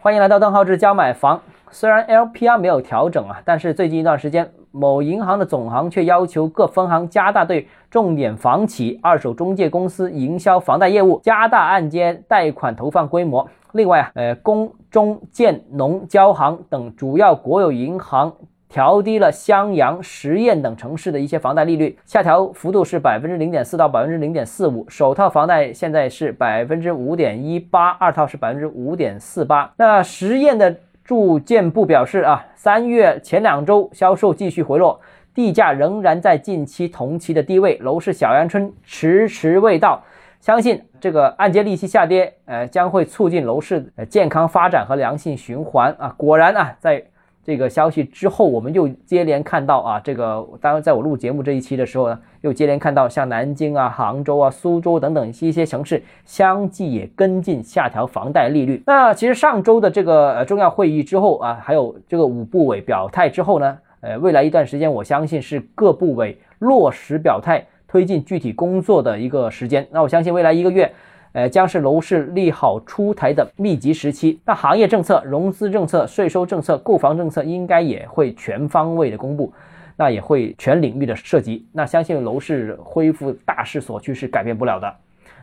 欢迎来到邓浩志教买房。虽然 LPR 没有调整啊，但是最近一段时间，某银行的总行却要求各分行加大对重点房企、二手中介公司营销房贷业务，加大按揭贷款投放规模。另外啊，呃，工中建农交行等主要国有银行。调低了襄阳、十堰等城市的一些房贷利率，下调幅度是百分之零点四到百分之零点四五。首套房贷现在是百分之五点一八，二套是百分之五点四八。那十堰的住建部表示啊，三月前两周销售继续回落，地价仍然在近期同期的低位，楼市小阳春迟迟未到。相信这个按揭利息下跌，呃，将会促进楼市健康发展和良性循环啊。果然啊，在。这个消息之后，我们又接连看到啊，这个当然在我录节目这一期的时候呢，又接连看到像南京啊、杭州啊、苏州等等一些城市相继也跟进下调房贷利率。那其实上周的这个呃重要会议之后啊，还有这个五部委表态之后呢，呃，未来一段时间我相信是各部委落实表态、推进具体工作的一个时间。那我相信未来一个月。呃，将是楼市利好出台的密集时期。那行业政策、融资政策、税收政策、购房政策应该也会全方位的公布，那也会全领域的涉及。那相信楼市恢复大势所趋是改变不了的。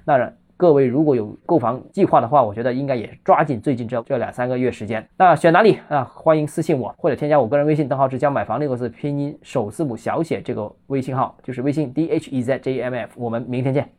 那各位如果有购房计划的话，我觉得应该也抓紧最近这这两三个月时间。那选哪里啊？欢迎私信我或者添加我个人微信，账号是将买房六个字拼音首字母小写这个微信号，就是微信 d h e z j m f。我们明天见。